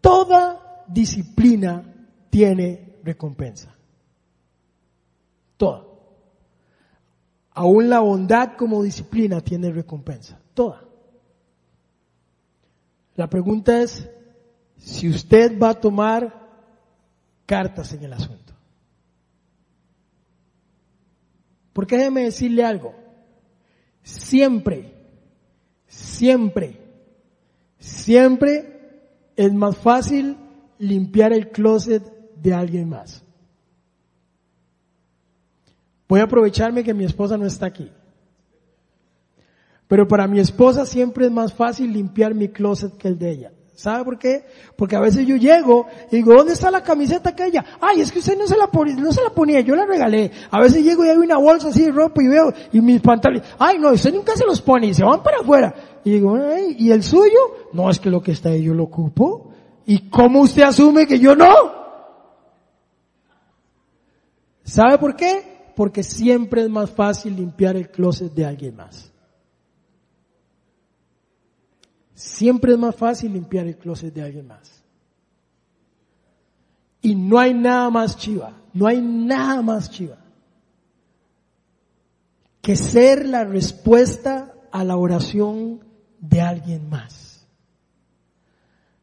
Toda disciplina tiene recompensa. Toda. Aún la bondad como disciplina tiene recompensa. Toda. La pregunta es si usted va a tomar cartas en el asunto. Porque déjeme decirle algo. Siempre, siempre, siempre es más fácil limpiar el closet de alguien más. Voy a aprovecharme que mi esposa no está aquí. Pero para mi esposa siempre es más fácil limpiar mi closet que el de ella. ¿Sabe por qué? Porque a veces yo llego y digo, ¿dónde está la camiseta aquella? Ay, es que usted no se la ponía, no se la ponía, yo la regalé. A veces llego y hay una bolsa así de ropa y veo, y mis pantalones, ay no, usted nunca se los pone y se van para afuera. Y digo, ay, ¿y el suyo? No, es que lo que está ahí yo lo ocupo. ¿Y cómo usted asume que yo no? ¿Sabe por qué? Porque siempre es más fácil limpiar el closet de alguien más. Siempre es más fácil limpiar el closet de alguien más. Y no hay nada más chiva, no hay nada más chiva que ser la respuesta a la oración de alguien más.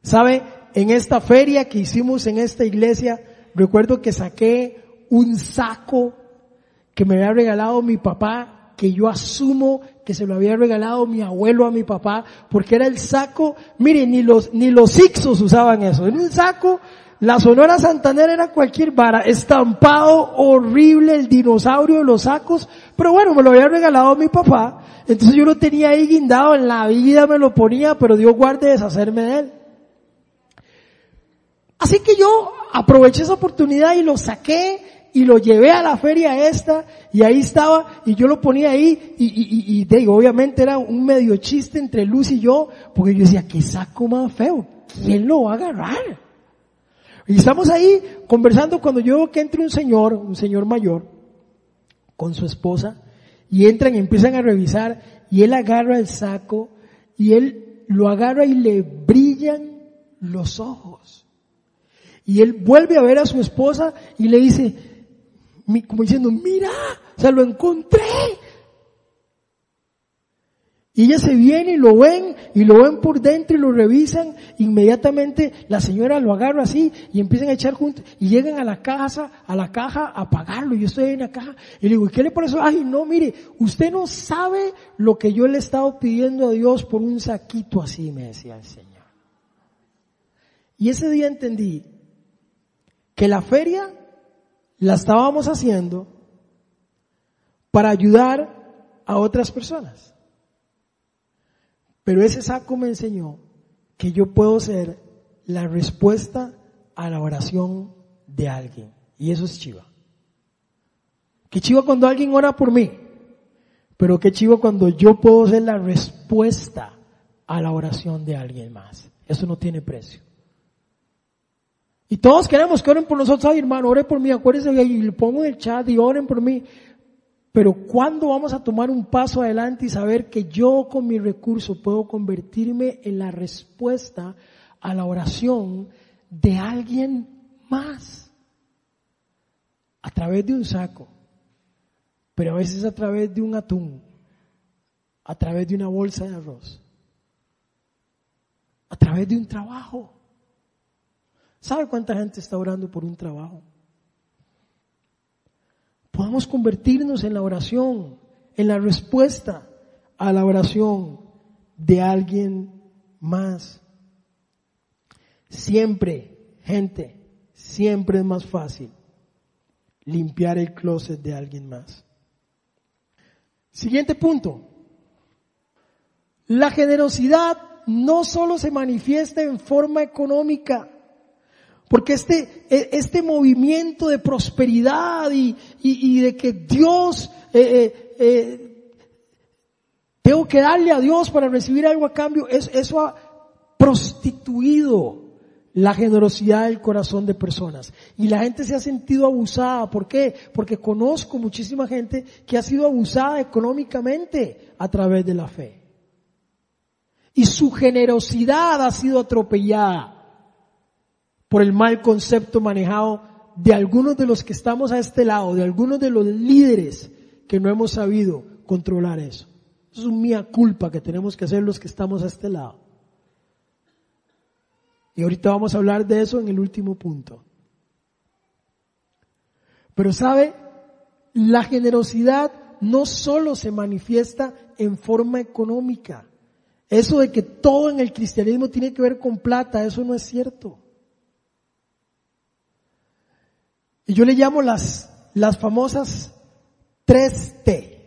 ¿Sabe? En esta feria que hicimos en esta iglesia, recuerdo que saqué un saco que me había regalado mi papá que yo asumo que se lo había regalado mi abuelo a mi papá, porque era el saco, mire, ni los, ni los Ixos usaban eso, en un saco, la Sonora Santanera era cualquier vara, estampado, horrible, el dinosaurio de los sacos, pero bueno, me lo había regalado mi papá, entonces yo lo tenía ahí guindado, en la vida me lo ponía, pero Dios guarde deshacerme de él. Así que yo aproveché esa oportunidad y lo saqué y lo llevé a la feria esta y ahí estaba y yo lo ponía ahí y, digo, obviamente era un medio chiste entre Luz y yo porque yo decía, qué saco más feo, ¿quién lo va a agarrar? Y estamos ahí conversando cuando yo veo que entra un señor, un señor mayor, con su esposa y entran y empiezan a revisar y él agarra el saco y él lo agarra y le brillan los ojos. Y él vuelve a ver a su esposa y le dice, como diciendo, mira, o sea, lo encontré. Y ella se viene y lo ven, y lo ven por dentro y lo revisan. Inmediatamente la señora lo agarra así y empiezan a echar juntos y llegan a la casa, a la caja a pagarlo. Yo estoy en la caja y le digo, ¿qué le parece? Ay, no, mire, usted no sabe lo que yo le he estado pidiendo a Dios por un saquito así, me decía el Señor. Y ese día entendí que la feria la estábamos haciendo para ayudar a otras personas. Pero ese saco me enseñó que yo puedo ser la respuesta a la oración de alguien. Y eso es chiva. Qué chiva cuando alguien ora por mí. Pero qué chiva cuando yo puedo ser la respuesta a la oración de alguien más. Eso no tiene precio. Y todos queremos que oren por nosotros. Ay, hermano, ore por mí, acuérdense, y le pongo en el chat y oren por mí. Pero ¿cuándo vamos a tomar un paso adelante y saber que yo con mi recurso puedo convertirme en la respuesta a la oración de alguien más? A través de un saco, pero a veces a través de un atún, a través de una bolsa de arroz, a través de un trabajo. ¿Sabe cuánta gente está orando por un trabajo? podamos convertirnos en la oración, en la respuesta a la oración de alguien más. Siempre, gente, siempre es más fácil limpiar el closet de alguien más. Siguiente punto. La generosidad no solo se manifiesta en forma económica, porque este, e, este movimiento de prosperidad y, y, de que Dios, eh, eh, eh, tengo que darle a Dios para recibir algo a cambio, eso ha prostituido la generosidad del corazón de personas. Y la gente se ha sentido abusada. ¿Por qué? Porque conozco muchísima gente que ha sido abusada económicamente a través de la fe. Y su generosidad ha sido atropellada por el mal concepto manejado de algunos de los que estamos a este lado, de algunos de los líderes que no hemos sabido controlar eso. Es un mía culpa que tenemos que hacer los que estamos a este lado. Y ahorita vamos a hablar de eso en el último punto. Pero sabe, la generosidad no solo se manifiesta en forma económica. Eso de que todo en el cristianismo tiene que ver con plata, eso no es cierto. Y yo le llamo las, las famosas 3T.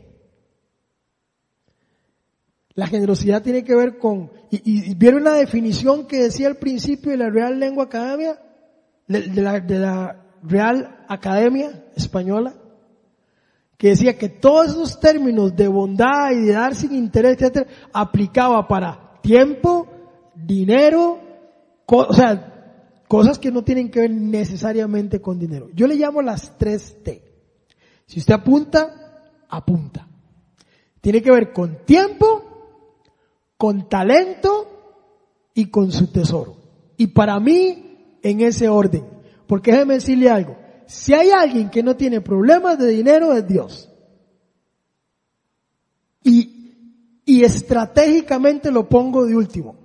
La generosidad tiene que ver con, y, vieron una definición que decía al principio de la Real Lengua Academia, de, la, de la Real Academia Española, que decía que todos esos términos de bondad y de dar sin interés, etcétera, aplicaba para tiempo, dinero, o sea, Cosas que no tienen que ver necesariamente con dinero. Yo le llamo las tres T. Si usted apunta, apunta. Tiene que ver con tiempo, con talento y con su tesoro. Y para mí, en ese orden. Porque déjeme decirle algo. Si hay alguien que no tiene problemas de dinero, es Dios. Y, y estratégicamente lo pongo de último.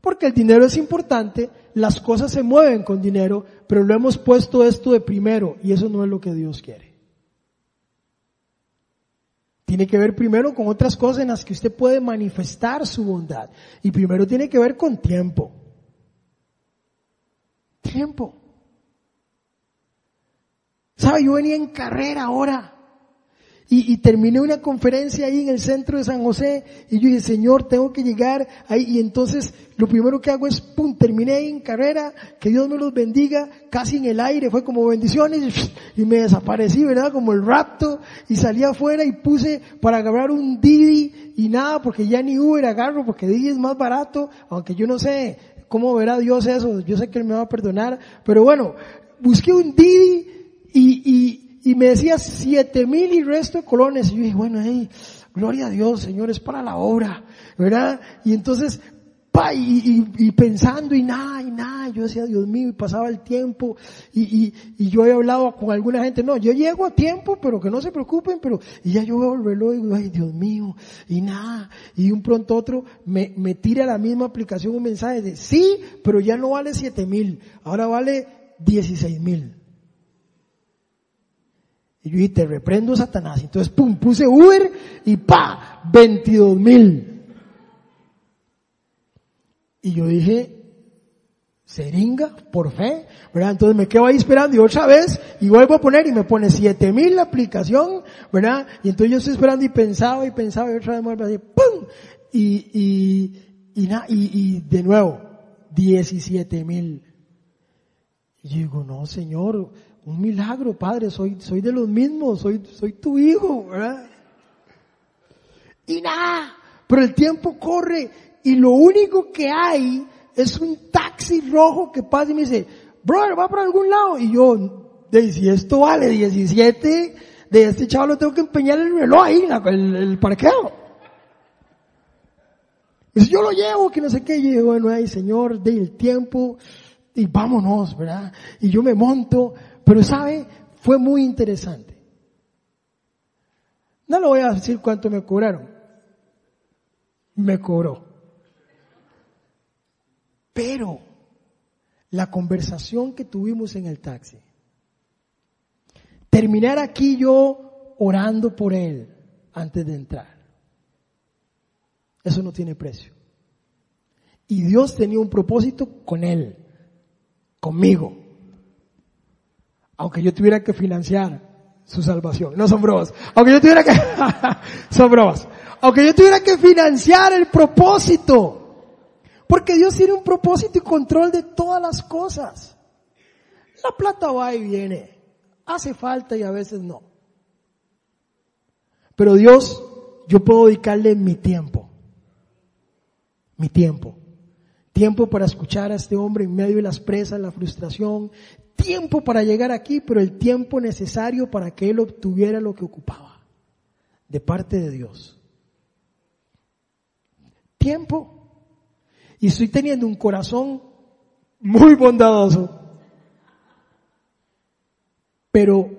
Porque el dinero es importante, las cosas se mueven con dinero, pero lo hemos puesto esto de primero y eso no es lo que Dios quiere. Tiene que ver primero con otras cosas en las que usted puede manifestar su bondad. Y primero tiene que ver con tiempo. Tiempo. ¿Sabe? Yo venía en carrera ahora y, terminé una conferencia ahí en el centro de San José. Y yo dije, Señor, tengo que llegar ahí. Y entonces lo primero que hago es, pum, terminé ahí en carrera, que Dios me los bendiga, casi en el aire, fue como bendiciones. Y me desaparecí, ¿verdad? Como el rapto. Y salí afuera y puse para agarrar un Didi. Y nada, porque ya ni Uber agarro, porque Didi es más barato, aunque yo no sé cómo verá Dios eso, yo sé que Él me va a perdonar, pero bueno, busqué un Didi y, y, y me decía siete mil y resto de colones. Y yo dije, bueno, hey, gloria a Dios, Señor, es para la obra, ¿verdad? Y entonces pa, y, y, pensando y nada, y nada, yo decía, Dios mío, y pasaba el tiempo, y, y, y yo he hablado con alguna gente, no, yo llego a tiempo, pero que no se preocupen, pero, y ya yo veo el reloj y digo, ay Dios mío, y nada, y un pronto otro me, me tira la misma aplicación un mensaje de, sí, pero ya no vale siete mil, ahora vale 16 mil. Y yo dije, te reprendo Satanás. Entonces, pum, puse Uber y pa, 22 mil. Y yo dije, seringa, por fe, ¿verdad? Entonces me quedo ahí esperando y otra vez, y vuelvo a poner y me pone 7000 la aplicación, ¿verdad? Y entonces yo estoy esperando y pensaba y pensaba y otra vez vuelvo así, ¡pum! Y, y, y, y, y de nuevo, 17 mil. Y digo, no señor, un milagro, padre, soy, soy de los mismos, soy, soy tu hijo, ¿verdad? Y nada, pero el tiempo corre y lo único que hay es un taxi rojo que pasa y me dice, brother, va para algún lado. Y yo, de, si esto vale 17, de este chaval lo tengo que empeñar el reloj ahí, el, parqueo. Y si yo lo llevo, que no sé qué, yo digo, bueno, ay señor, el tiempo, y vámonos, ¿verdad? Y yo me monto, pero sabe, fue muy interesante. No le voy a decir cuánto me cobraron. Me cobró. Pero la conversación que tuvimos en el taxi, terminar aquí yo orando por él antes de entrar, eso no tiene precio. Y Dios tenía un propósito con él, conmigo. Aunque yo tuviera que financiar su salvación. No son bromas. Aunque yo tuviera que, [LAUGHS] son bromas. Aunque yo tuviera que financiar el propósito porque Dios tiene un propósito y control de todas las cosas. La plata va y viene. Hace falta y a veces no. Pero Dios, yo puedo dedicarle mi tiempo. Mi tiempo. Tiempo para escuchar a este hombre en medio de las presas, la frustración. Tiempo para llegar aquí, pero el tiempo necesario para que él obtuviera lo que ocupaba. De parte de Dios. Tiempo y estoy teniendo un corazón muy bondadoso, pero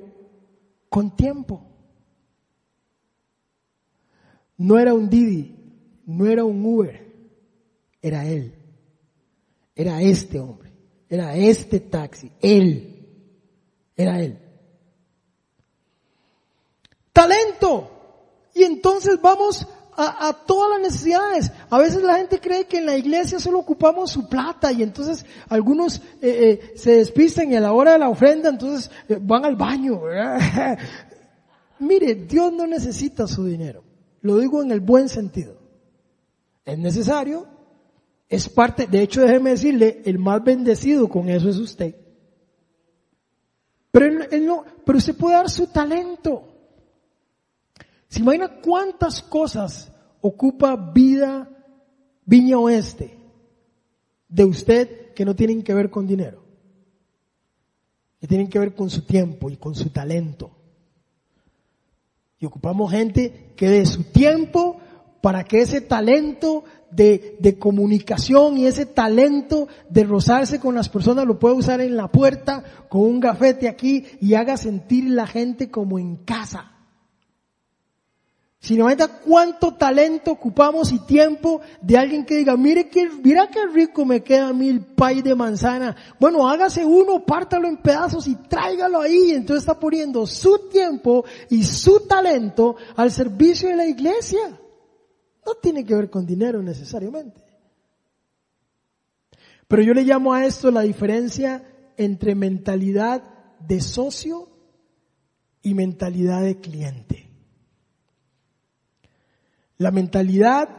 con tiempo. No era un Didi, no era un Uber, era él. Era este hombre, era este taxi, él, era él. Talento. Y entonces vamos a, todas las necesidades. A veces la gente cree que en la iglesia solo ocupamos su plata y entonces algunos eh, eh, se despistan y a la hora de la ofrenda entonces eh, van al baño. [LAUGHS] Mire, Dios no necesita su dinero. Lo digo en el buen sentido. Es necesario, es parte, de hecho déjeme decirle, el más bendecido con eso es usted. Pero él no, pero usted puede dar su talento. ¿Se imagina cuántas cosas ocupa vida Viña Oeste de usted que no tienen que ver con dinero? Que tienen que ver con su tiempo y con su talento. Y ocupamos gente que dé su tiempo para que ese talento de, de, comunicación y ese talento de rozarse con las personas lo pueda usar en la puerta con un gafete aquí y haga sentir la gente como en casa. Si no cuánto talento ocupamos y tiempo de alguien que diga, mire que, mira qué rico me queda a mí el pay de manzana. Bueno, hágase uno, pártalo en pedazos y tráigalo ahí. Entonces está poniendo su tiempo y su talento al servicio de la iglesia. No tiene que ver con dinero necesariamente. Pero yo le llamo a esto la diferencia entre mentalidad de socio y mentalidad de cliente. La mentalidad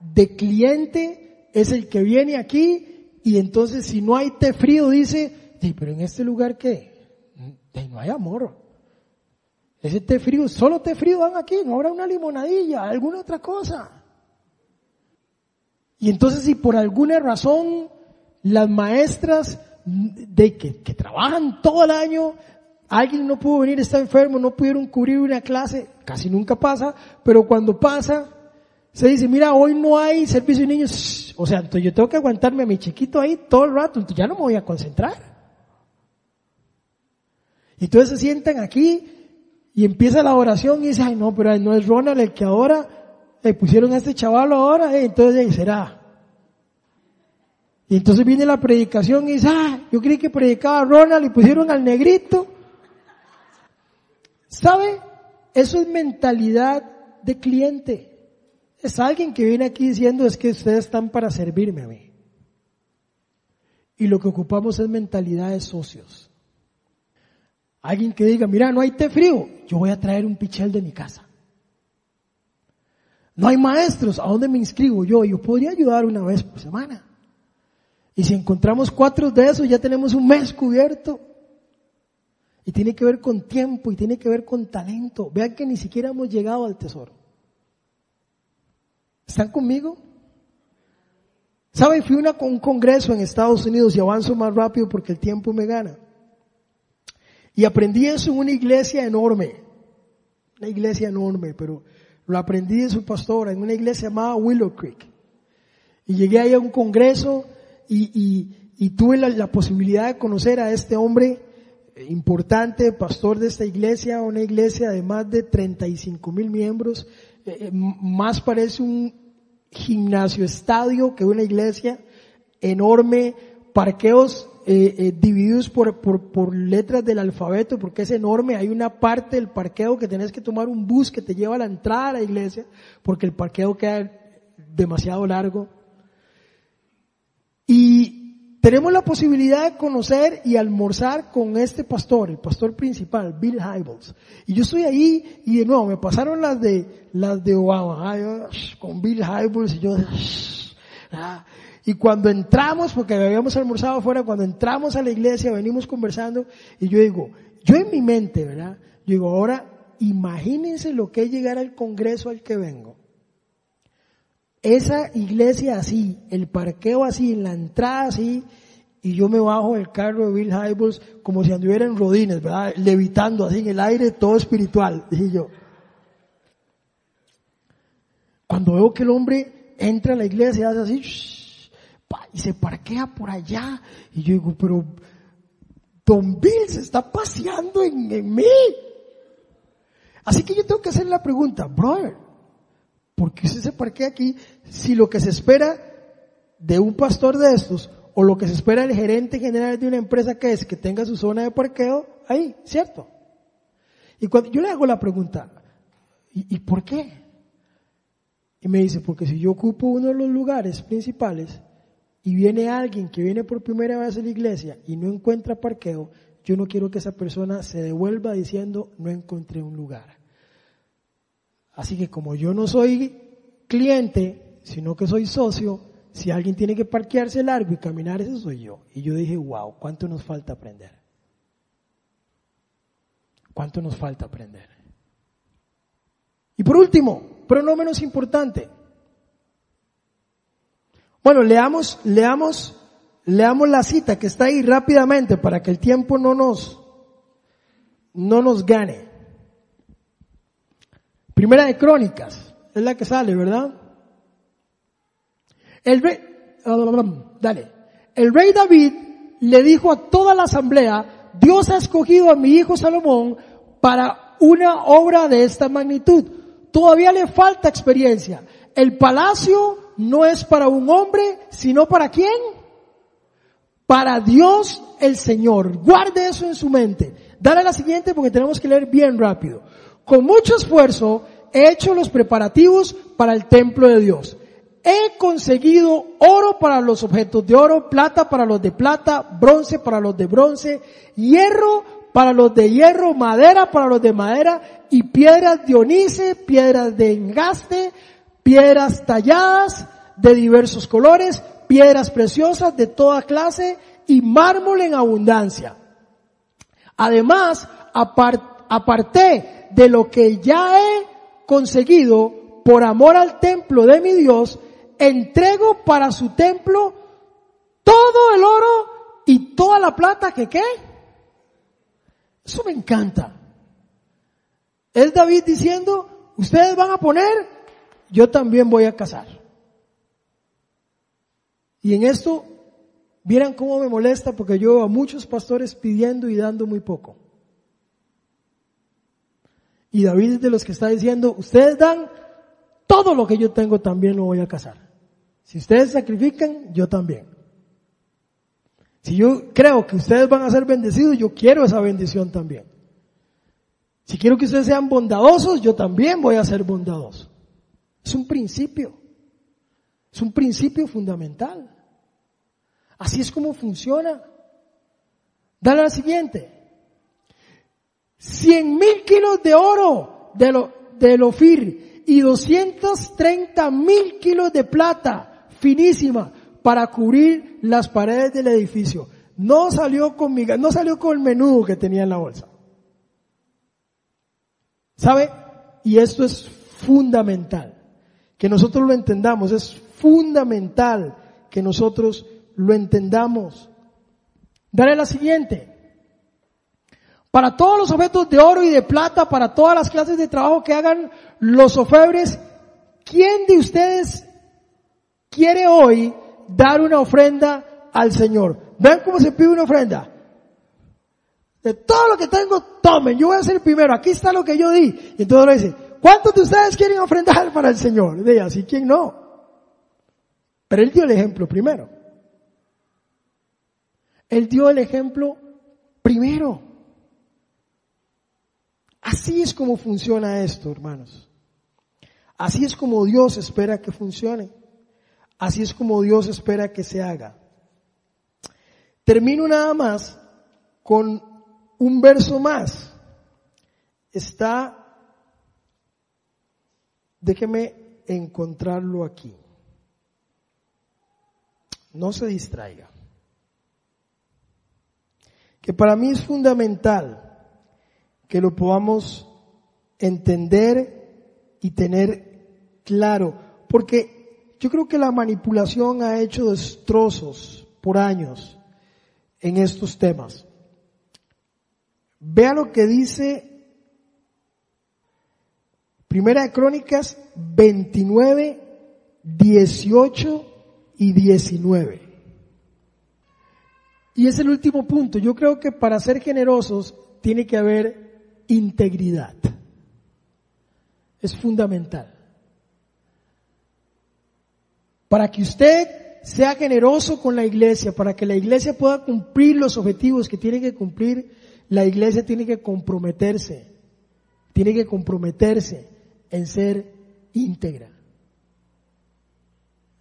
de cliente es el que viene aquí y entonces si no hay té frío dice, pero en este lugar qué? no hay amor. Ese té frío, solo té frío van aquí, no habrá una limonadilla, alguna otra cosa. Y entonces si por alguna razón las maestras de que, trabajan todo el año alguien no pudo venir, está enfermo, no pudieron cubrir una clase, casi nunca pasa, pero cuando pasa, Se dice, mira, hoy no hay servicio de niños. O sea, entonces yo tengo que aguantarme a mi chiquito ahí todo el rato, entonces ya no me voy a concentrar. Y entonces se sientan aquí y empieza la oración y dice, ay no, pero no es Ronald el que ahora le pusieron a este chaval ahora, eh, entonces ahí será. Y entonces viene la predicación y dice, ah, yo creí que predicaba Ronald y pusieron al negrito. ¿Sabe? Eso es mentalidad de cliente. Es alguien que viene aquí diciendo es que ustedes están para servirme a mí. Y lo que ocupamos es mentalidad de socios. Alguien que diga, mira, no hay té frío, yo voy a traer un pichel de mi casa. No hay maestros, ¿a dónde me inscribo yo? Yo podría ayudar una vez por semana. Y si encontramos cuatro de esos, ya tenemos un mes cubierto. Y tiene que ver con tiempo y tiene que ver con talento. Vean que ni siquiera hemos llegado al tesoro. ¿Están conmigo? ¿Saben? Fui a un congreso en Estados Unidos y avanzo más rápido porque el tiempo me gana. Y aprendí eso en una iglesia enorme. Una iglesia enorme, pero lo aprendí de su pastora en una iglesia llamada Willow Creek. Y llegué ahí a un congreso y, tuve la, posibilidad de conocer a este hombre importante, pastor de esta iglesia, una iglesia de más de 35 mil miembros, eh, eh, más parece un gimnasio estadio que una iglesia enorme, parqueos eh, divididos por, por, por, letras del alfabeto porque es enorme. Hay una parte del parqueo que tenés que tomar un bus que te lleva a la entrada a la iglesia porque el parqueo queda demasiado largo. Y tenemos la posibilidad de conocer y almorzar con este pastor, el pastor principal, Bill Hybels. Y yo estoy ahí y de nuevo me pasaron las de, las de Obama, con Bill Hybels y yo, [LAUGHS] ah. Y cuando entramos, porque habíamos almorzado afuera, cuando entramos a la iglesia, venimos conversando, y yo digo, yo en mi mente, ¿verdad? Yo digo, ahora imagínense lo que es llegar al congreso al que vengo esa iglesia así, el parqueo así, la entrada así, y yo me bajo del carro de Bill Hybels como si anduviera en rodines, ¿verdad? Levitando así en el aire, todo espiritual, dije yo. Cuando veo que el hombre entra a la iglesia, hace así, y se parquea por allá, y yo digo, pero Don Bill se está paseando en, en mí. Así que yo tengo que hacer la pregunta, brother, ¿Por qué se parquea aquí si lo que se espera de un pastor de estos o lo que se espera del gerente general de una empresa que es que tenga su zona de parqueo ahí, ¿cierto? Y cuando yo le hago la pregunta, ¿y, por qué? Y me dice, porque si yo ocupo uno de los lugares principales y viene alguien que viene por primera vez a la iglesia y no encuentra parqueo, yo no quiero que esa persona se devuelva diciendo, no encontré un lugar. Así que como yo no soy cliente, sino que soy socio, si alguien tiene que parquearse largo y caminar, ese soy yo. Y yo dije, wow, ¿cuánto nos falta aprender? ¿Cuánto nos falta aprender? Y por último, pero no menos importante, bueno, leamos, leamos, leamos la cita que está ahí rápidamente para que el tiempo no nos, no nos gane. Primera de Crónicas, es la que sale, ¿verdad? El rey, dale. El rey David le dijo a toda la asamblea, Dios ha escogido a mi hijo Salomón para una obra de esta magnitud. Todavía le falta experiencia. El palacio no es para un hombre, sino para quién? Para Dios el Señor. Guarde eso en su mente. Dale la siguiente porque tenemos que leer bien rápido. Con mucho esfuerzo he hecho los preparativos para el templo de Dios. He conseguido oro para los objetos de oro, plata para los de plata, bronce para los de bronce, hierro para los de hierro, madera para los de madera y piedras de onice, piedras de engaste, piedras talladas de diversos colores, piedras preciosas de toda clase y mármol en abundancia. Además, aparté de lo que ya he conseguido por amor al templo de mi Dios, entrego para su templo todo el oro y toda la plata que qué. Eso me encanta. Es David diciendo, ustedes van a poner yo también voy a casar. Y en esto, vieran cómo me molesta porque yo a muchos pastores pidiendo y dando muy poco. Y David es de los que está diciendo, ustedes dan todo lo que yo tengo también lo voy a casar. Si ustedes sacrifican, yo también. Si yo creo que ustedes van a ser bendecidos, yo quiero esa bendición también. Si quiero que ustedes sean bondadosos, yo también voy a ser bondadoso. Es un principio. Es un principio fundamental. Así es como funciona. Dale la siguiente. Cien mil kilos de oro de, lo, de Ofir y 230 mil kilos de plata finísima para cubrir las paredes del edificio. No salió con no salió con el menudo que tenía en la bolsa. ¿Sabe? Y esto es fundamental. Que nosotros lo entendamos. Es fundamental que nosotros lo entendamos. Dale la siguiente. Para todos los objetos de oro y de plata, para todas las clases de trabajo que hagan los ofebres, ¿quién de ustedes quiere hoy dar una ofrenda al Señor? Vean cómo se pide una ofrenda. De todo lo que tengo, tomen. Yo voy a ser el primero. Aquí está lo que yo di. Y entonces dice, ¿cuántos de ustedes quieren ofrendar para el Señor? De así, ¿quién no? Pero él dio el ejemplo primero. Él dio el ejemplo primero. Así es como funciona esto, hermanos. Así es como Dios espera que funcione. Así es como Dios espera que se haga. Termino nada más con un verso más. Está, déjeme encontrarlo aquí. No se distraiga. Que para mí es fundamental que lo podamos entender y tener claro. Porque yo creo que la manipulación ha hecho destrozos por años en estos temas. Vea lo que dice Primera de Crónicas 29, 18 y 19. Y es el último punto. Yo creo que para ser generosos tiene que haber integridad. Es fundamental. Para que usted sea generoso con la iglesia, para que la iglesia pueda cumplir los objetivos que tiene que cumplir, la iglesia tiene que comprometerse, tiene que comprometerse en ser íntegra.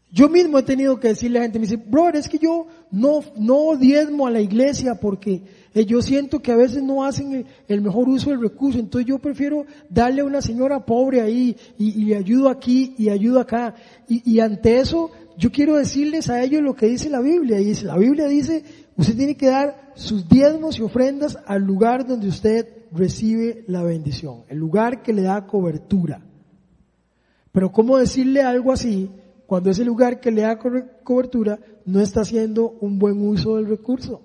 Yo mismo he tenido que decirle a la gente, me dice, brother, es que yo no, no diezmo a la iglesia porque eh, yo siento que a veces no hacen el, mejor uso del recurso, entonces yo prefiero darle a una señora pobre ahí y, le ayudo aquí y ayudo acá. Y, y, ante eso, yo quiero decirles a ellos lo que dice la Biblia. Y dice, la Biblia dice, usted tiene que dar sus diezmos y ofrendas al lugar donde usted recibe la bendición, el lugar que le da cobertura. Pero ¿cómo decirle algo así? cuando ese lugar que le da cobertura no está haciendo un buen uso del recurso.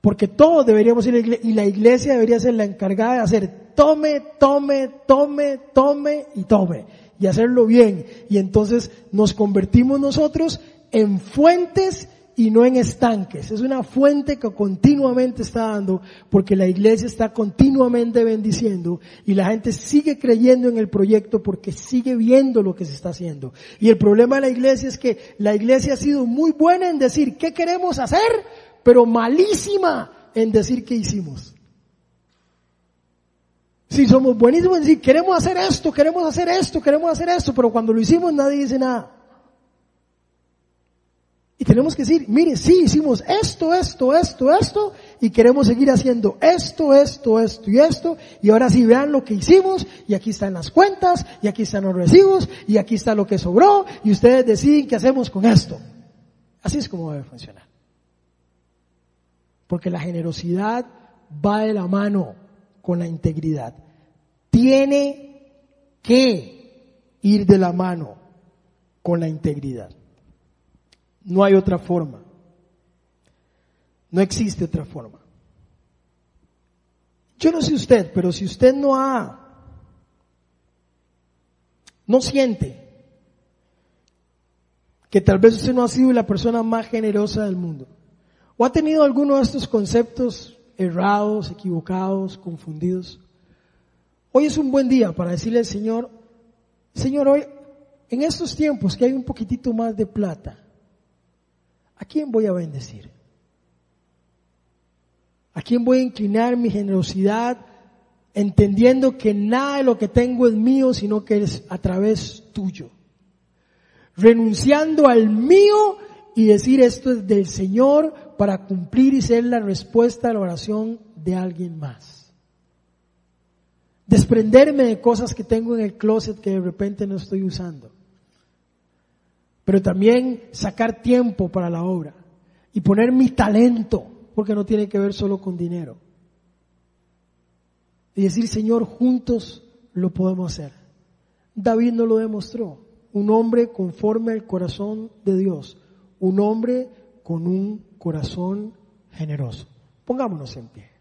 Porque todos deberíamos ir a la iglesia, y la iglesia debería ser la encargada de hacer tome, tome, tome, tome y tome. Y hacerlo bien. Y entonces nos convertimos nosotros en fuentes y no en estanques. Es una fuente que continuamente está dando porque la iglesia está continuamente bendiciendo y la gente sigue creyendo en el proyecto porque sigue viendo lo que se está haciendo. Y el problema de la iglesia es que la iglesia ha sido muy buena en decir qué queremos hacer, pero malísima en decir qué hicimos. Si somos buenísimos en decir queremos hacer esto, queremos hacer esto, queremos hacer esto, pero cuando lo hicimos nadie dice nada. Y tenemos que decir, mire, sí, hicimos esto, esto, esto, esto, y queremos seguir haciendo esto, esto, esto y esto, y ahora sí vean lo que hicimos, y aquí están las cuentas, y aquí están los recibos, y aquí está lo que sobró, y ustedes deciden qué hacemos con esto. Así es como debe funcionar. Porque la generosidad va de la mano con la integridad. Tiene que ir de la mano con la integridad. No hay otra forma. No existe otra forma. Yo no sé usted, pero si usted no ha no siente que tal vez usted no ha sido la persona más generosa del mundo, o ha tenido alguno de estos conceptos errados, equivocados, confundidos, hoy es un buen día para decirle al Señor, Señor, hoy, en estos tiempos que hay un poquitito más de plata, ¿a quién voy a bendecir? ¿A quién voy a inclinar mi generosidad entendiendo que nada de lo que tengo es mío, sino que es a través tuyo? Renunciando al mío y decir esto es del Señor para cumplir y ser la respuesta a la oración de alguien más. Desprenderme de cosas que tengo en el closet que de repente no estoy usando. Pero también sacar tiempo para la obra y poner mi talento porque no tiene que ver solo con dinero. Y decir, Señor, juntos lo podemos hacer. David no lo demostró. Un hombre conforme al corazón de Dios. Un hombre con un corazón generoso. Pongámonos en pie.